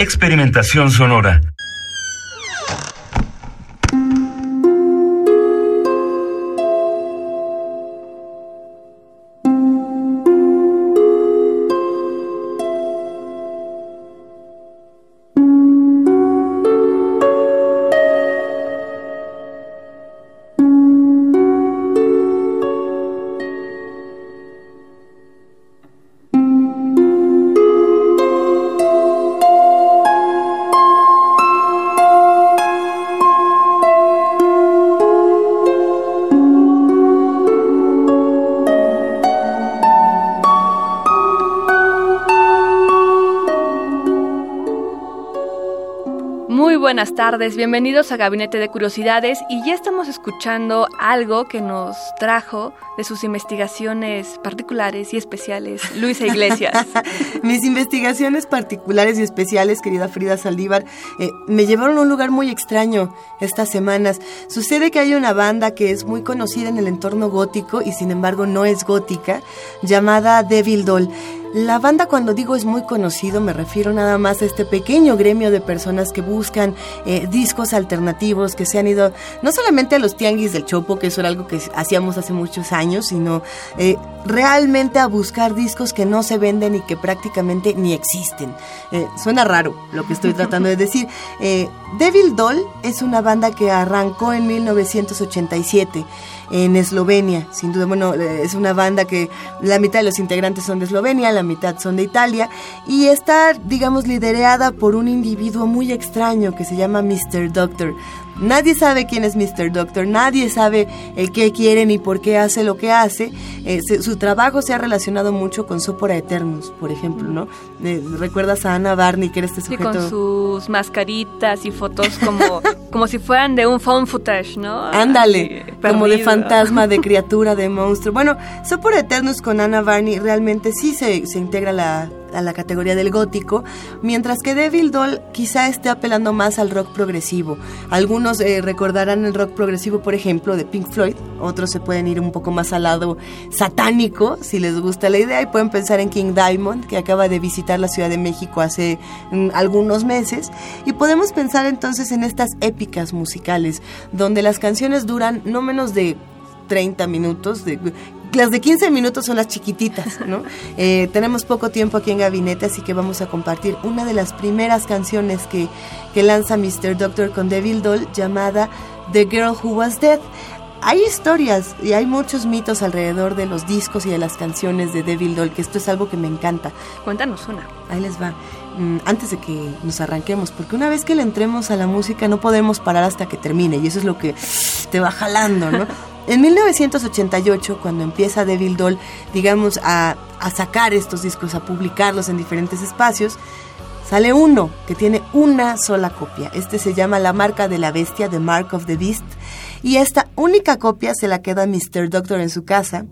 Experimentación sonora. Buenas tardes, bienvenidos a Gabinete de Curiosidades y ya estamos escuchando algo que nos trajo de sus investigaciones particulares y especiales Luisa Iglesias. Mis investigaciones particulares y especiales, querida Frida Saldívar, eh, me llevaron a un lugar muy extraño estas semanas. Sucede que hay una banda que es muy conocida en el entorno gótico y sin embargo no es gótica, llamada Devil Doll. La banda cuando digo es muy conocido me refiero nada más a este pequeño gremio de personas que buscan eh, discos alternativos, que se han ido no solamente a los tianguis del Chopo, que eso era algo que hacíamos hace muchos años, sino eh, realmente a buscar discos que no se venden y que prácticamente ni existen. Eh, suena raro lo que estoy tratando de decir. Devil Doll es una banda que arrancó en 1987 en Eslovenia, sin duda, bueno, eh, es una banda que la mitad de los integrantes son de Eslovenia, la mitad son de Italia, y está, digamos, liderada por un individuo muy extraño que se llama Mr. Doctor. Nadie sabe quién es Mr. Doctor, nadie sabe el qué quiere ni por qué hace lo que hace. Eh, se- su trabajo se ha relacionado mucho con Sopora Eternus, por ejemplo, ¿no? Eh, ¿Recuerdas a Ana Barney, que era este Sí, sujeto? con sus mascaritas y fotos como, como si fueran de un phone footage, ¿no? Ándale, Así, como de fantasma, de criatura, de monstruo. Bueno, Sopor Eternus con Anna Barney realmente sí se, se integra la, a la categoría del gótico, mientras que Devil Doll quizá esté apelando más al rock progresivo. Algunos eh, recordarán el rock progresivo, por ejemplo, de Pink Floyd, otros se pueden ir un poco más al lado satánico, si les gusta la idea, y pueden pensar en King Diamond, que acaba de visitar la Ciudad de México hace mm, algunos meses, y podemos pensar entonces en estas épicas musicales, donde las canciones duran no menos de 30 minutos, de, las de 15 minutos son las chiquititas, ¿no? Eh, tenemos poco tiempo aquí en Gabinete, así que vamos a compartir una de las primeras canciones que, que lanza Mr. Doctor con Devil Doll llamada The Girl Who Was Dead. Hay historias y hay muchos mitos alrededor de los discos y de las canciones de Devil Doll, que esto es algo que me encanta. Cuéntanos una. Ahí les va. Mm, Antes de que nos arranquemos, porque una vez que le entremos a la música no podemos parar hasta que termine y eso es lo que te va jalando, ¿no? En 1988, cuando empieza Devil Doll, digamos, a, a sacar estos discos, a publicarlos en diferentes espacios, sale uno que tiene una sola copia. Este se llama La Marca de la Bestia, The Mark of the Beast, y esta única copia se la queda Mr. Doctor en su casa.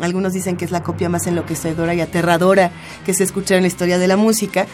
Algunos dicen que es la copia más enloquecedora y aterradora que se escucha en la historia de la música.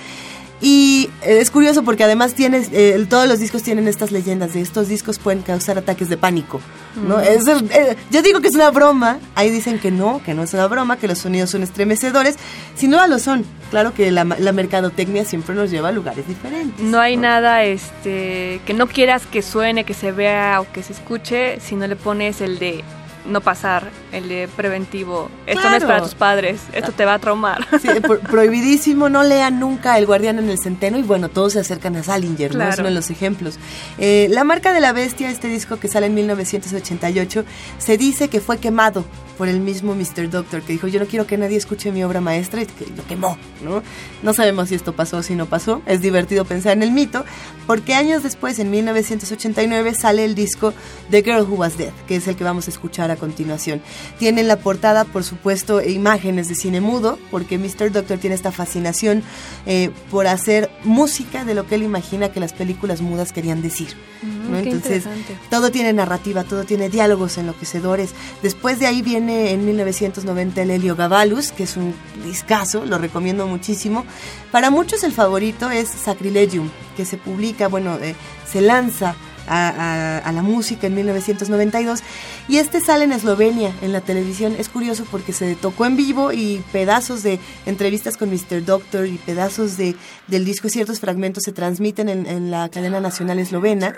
Y eh, es curioso porque además tienes, eh, todos los discos tienen estas leyendas de estos discos pueden causar ataques de pánico. ¿no? Es, eh, yo digo que es una broma, ahí dicen que no, que no es una broma, que los sonidos son estremecedores. Sin duda lo son. Claro que la, la mercadotecnia siempre nos lleva a lugares diferentes. No hay nada este que no quieras que suene, que se vea o que se escuche si no le pones el de no pasar, el de preventivo. Esto no es Claro. para tus padres, esto te va a traumar. Sí, pro- prohibidísimo, no lean nunca El Guardián en el Centeno y bueno, todos se acercan a Salinger, ¿no? Es Claro. uno de los ejemplos. Eh, la marca de la bestia, este disco que sale en 1988, se dice que fue quemado por el mismo Mr. Doctor, que dijo, yo no quiero que nadie escuche mi obra maestra y que lo quemó, ¿no? No sabemos si esto pasó o si no pasó, es divertido pensar en el mito, porque años después, en 1989, sale el disco The Girl Who Was Dead, que es el que vamos a escuchar escuchar a continuación. Tiene en la portada, por supuesto, imágenes de cine mudo, porque Mr. Doctor tiene esta fascinación eh, por hacer música de lo que él imagina que las películas mudas querían decir. Mm, Entonces, todo tiene narrativa, todo tiene diálogos enloquecedores. Después de ahí viene en 1990 el Helio Gabalus, que es un discazo, lo recomiendo muchísimo. Para muchos el favorito es Sacrilegium, que se publica, bueno, eh, se lanza a, la música en 1992 y este sale en Eslovenia en la televisión. Es curioso porque se tocó en vivo y pedazos de entrevistas con Mr. Doctor y pedazos de, del disco, ciertos fragmentos se transmiten en, en la cadena nacional eslovena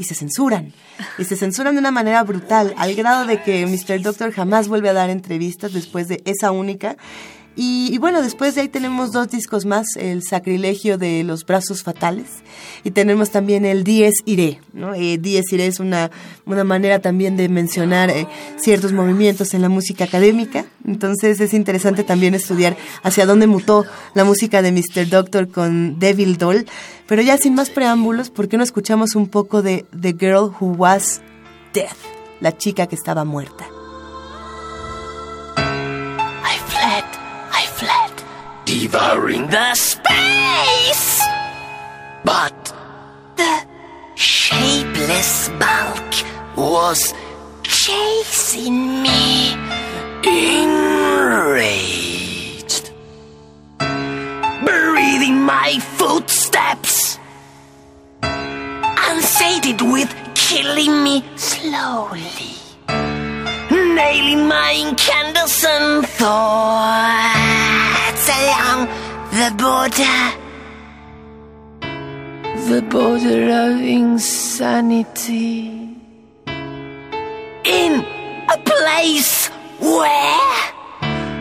y se censuran. Y se censuran de una manera brutal, al grado de que Mr. Doctor jamás vuelve a dar entrevistas después de esa única. Y, bueno, después de ahí tenemos dos discos más, el sacrilegio de los brazos fatales y tenemos también el Dies Irae. ¿no? Eh, Dies Irae es una, una manera también de mencionar eh, ciertos movimientos en la música académica. Entonces es interesante también estudiar hacia dónde mutó la música de Mr. Doctor con Devil Doll. Pero ya sin más preámbulos, ¿por qué no escuchamos un poco de The Girl Who Was Dead? La chica que estaba muerta. Devouring the space. But the shapeless bulk was chasing me, enraged, in my footsteps, unsated with killing me slowly. Nailing my incandescent thoughts along the border. The border of insanity. In a place where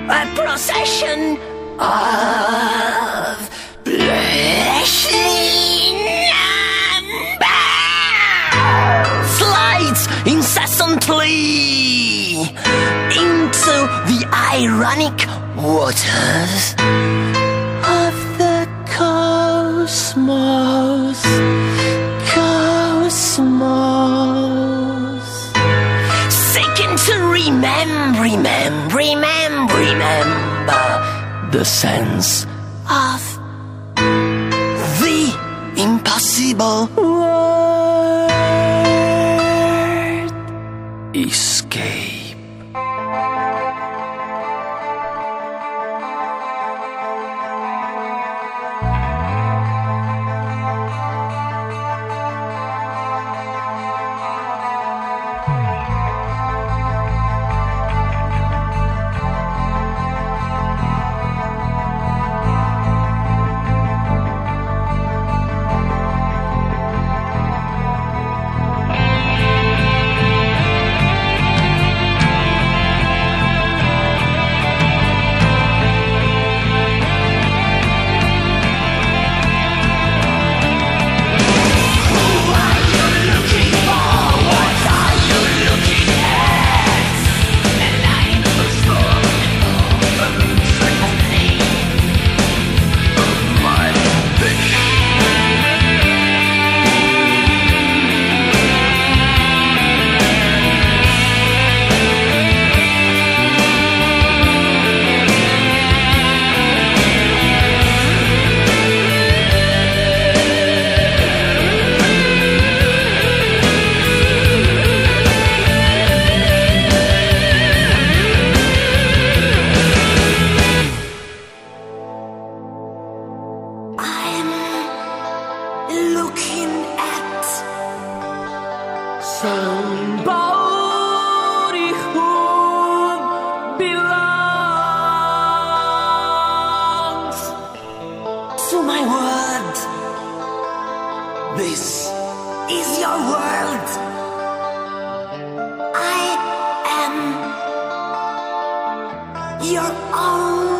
a procession of fleshly ironic waters of the cosmos. Cosmos. Seeking to remember, remember, remember, remember the sense of the impossible your own.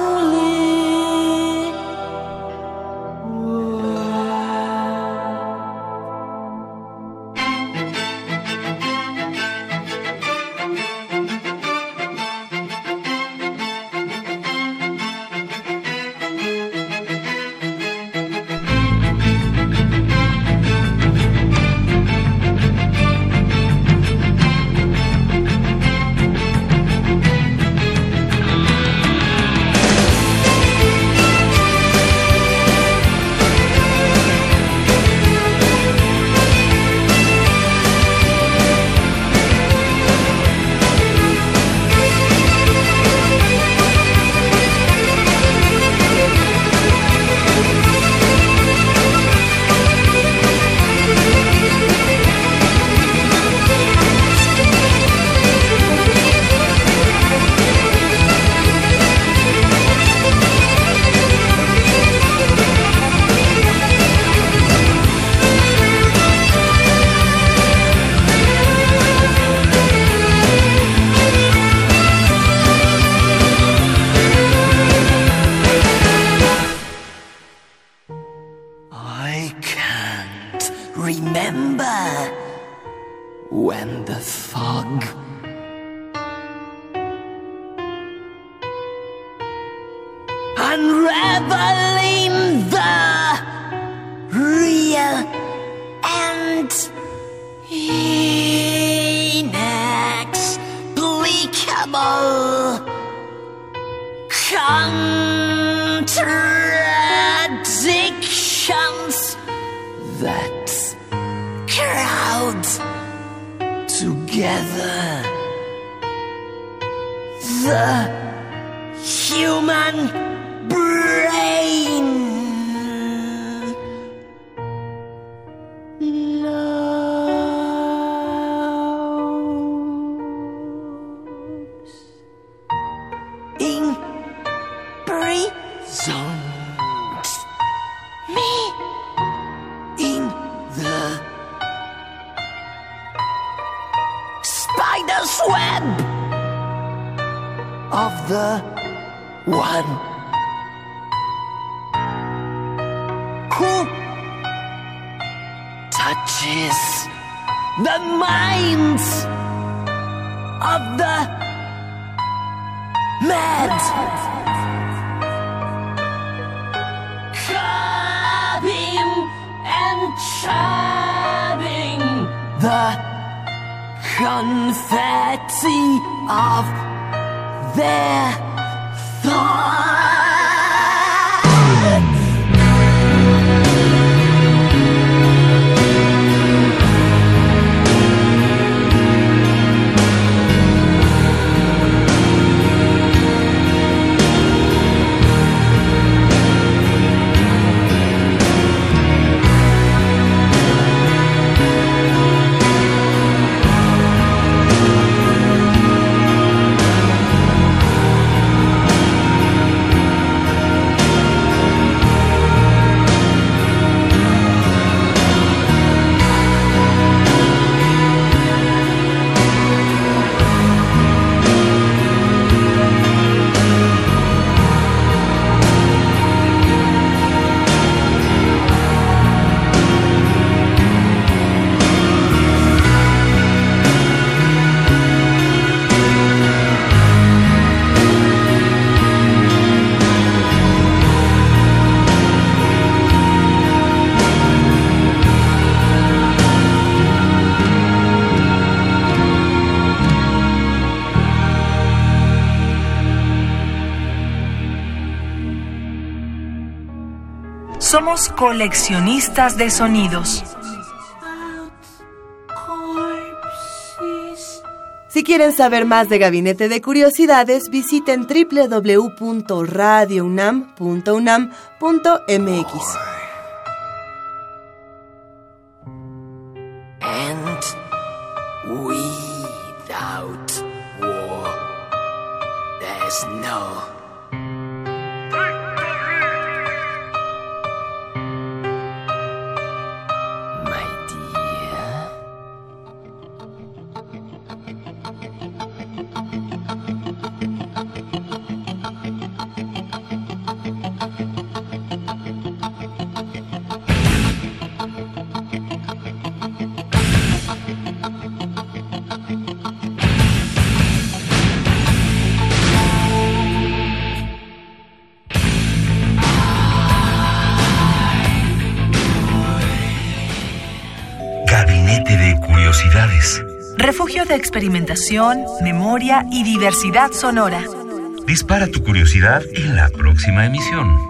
Remember when the fog unraveling together. The human one who touches the minds of the mad. Clubbing and chubbing the confetti of their thought. Somos coleccionistas de sonidos. Si quieren saber más de Gabinete de Curiosidades, visiten www.radiounam.unam.mx. And without war, there's no de experimentación, memoria y diversidad sonora. Dispara tu curiosidad en la próxima emisión.